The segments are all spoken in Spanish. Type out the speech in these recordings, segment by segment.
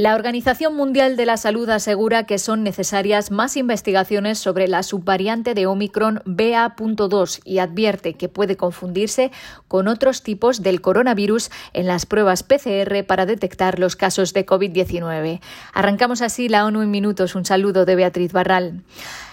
La Organización Mundial de la Salud asegura que son necesarias más investigaciones sobre la subvariante de Omicron BA.2 y advierte que puede confundirse con otros tipos del coronavirus en las pruebas PCR para detectar los casos de COVID-19. Arrancamos así la ONU en minutos. Un saludo de Beatriz Barral.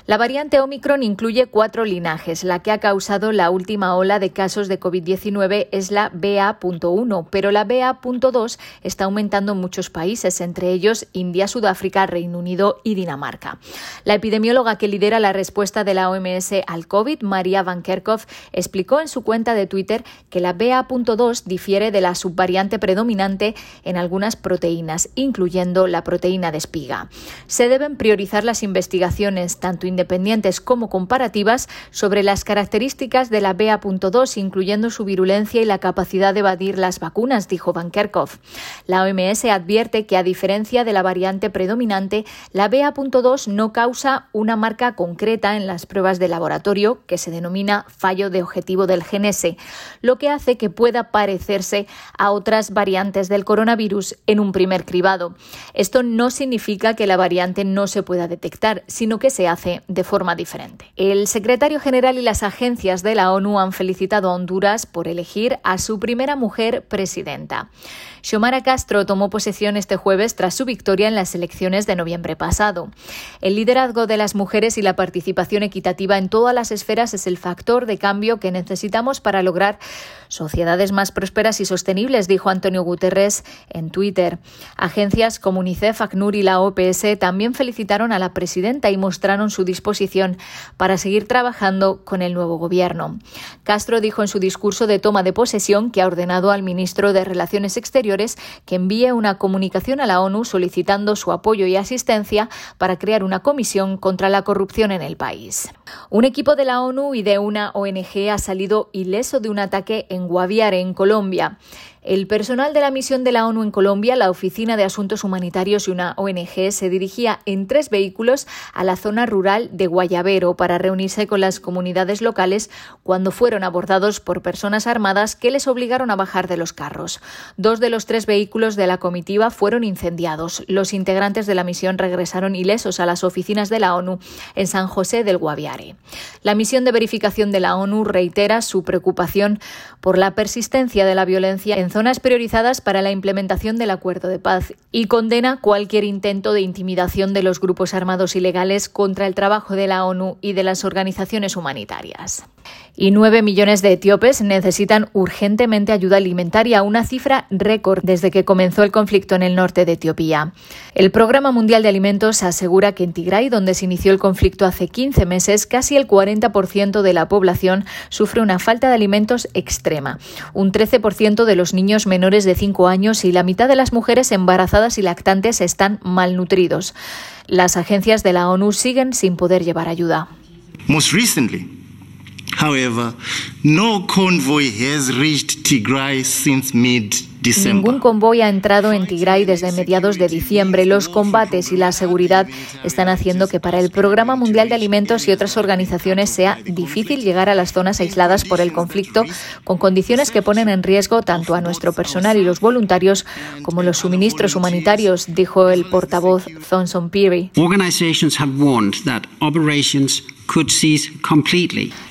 La variante Omicron incluye cuatro linajes. La que ha causado la última ola de casos de COVID-19 es la BA.1, pero la BA.2 está aumentando en muchos países, entre ellos India, Sudáfrica, Reino Unido y Dinamarca. La epidemióloga que lidera la respuesta de la OMS al COVID, María Van Kerkhove, explicó en su cuenta de Twitter que la BA.2 difiere de la subvariante predominante en algunas proteínas, incluyendo la proteína de espiga. Se deben priorizar las investigaciones tanto independientes como comparativas sobre las características de la BA.2, incluyendo su virulencia y la capacidad de evadir las vacunas, dijo Van Kerkhove. La OMS advierte que, a diferencia de la variante predominante, la BA.2 no causa una marca concreta en las pruebas de laboratorio, que se denomina fallo de objetivo del gen S, lo que hace que pueda parecerse a otras variantes del coronavirus en un primer cribado. Esto no significa que la variante no se pueda detectar, sino que se hace de forma diferente. El secretario general y las agencias de la ONU han felicitado a Honduras por elegir a su primera mujer presidenta. Xiomara Castro tomó posesión este jueves tras su victoria en las elecciones de noviembre pasado. El liderazgo de las mujeres y la participación equitativa en todas las esferas es el factor de cambio que necesitamos para lograr sociedades más prósperas y sostenibles, dijo Antonio Guterres en Twitter. Agencias como UNICEF, ACNUR y la OPS también felicitaron a la presidenta y mostraron su disposición para seguir trabajando con el nuevo gobierno. Castro dijo en su discurso de toma de posesión que ha ordenado al ministro de Relaciones Exteriores que envíe una comunicación a la ONU solicitando su apoyo y asistencia para crear una comisión contra la corrupción en el país. Un equipo de la ONU y de una ONG ha salido ileso de un ataque en Guaviare, en Colombia. El personal de la misión de la ONU en Colombia, la Oficina de Asuntos Humanitarios y una ONG se dirigía en tres vehículos a la zona rural de Guayabero para reunirse con las comunidades locales cuando fueron abordados por personas armadas que les obligaron a bajar de los carros. Dos de los tres vehículos de la comitiva fueron incendiados. Los integrantes de la misión regresaron ilesos a las oficinas de la ONU en San José del Guaviare. La misión de verificación de la ONU reitera su preocupación por la persistencia de la violencia en zonas priorizadas para la implementación del acuerdo de paz y condena cualquier intento de intimidación de los grupos armados ilegales contra el trabajo de la ONU y de las organizaciones humanitarias y 9 millones de etíopes necesitan urgentemente ayuda alimentaria, una cifra récord desde que comenzó el conflicto en el norte de Etiopía. El Programa Mundial de Alimentos asegura que en Tigray, donde se inició el conflicto hace 15 meses, casi el 40% de la población sufre una falta de alimentos extrema. Un 13% de los niños menores de 5 años y la mitad de las mujeres embarazadas y lactantes están malnutridos. Las agencias de la ONU siguen sin poder llevar ayuda. However, no convoy has reached Tigray since mid Ningún convoy ha entrado en Tigray desde mediados de diciembre. Los combates y la seguridad están haciendo que para el Programa Mundial de Alimentos y otras organizaciones sea difícil llegar a las zonas aisladas por el conflicto, con condiciones que ponen en riesgo tanto a nuestro personal y los voluntarios como los suministros humanitarios, dijo el portavoz Thomson Peary.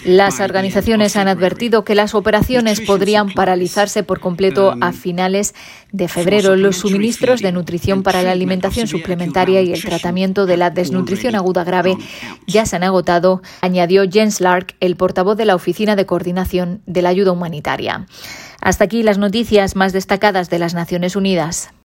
Las organizaciones han advertido que las operaciones podrían paralizarse por completo a finales de febrero. Los suministros de nutrición para la alimentación suplementaria y el tratamiento de la desnutrición aguda grave ya se han agotado, añadió Jens Lark, el portavoz de la Oficina de Coordinación de la Ayuda Humanitaria. Hasta aquí las noticias más destacadas de las Naciones Unidas.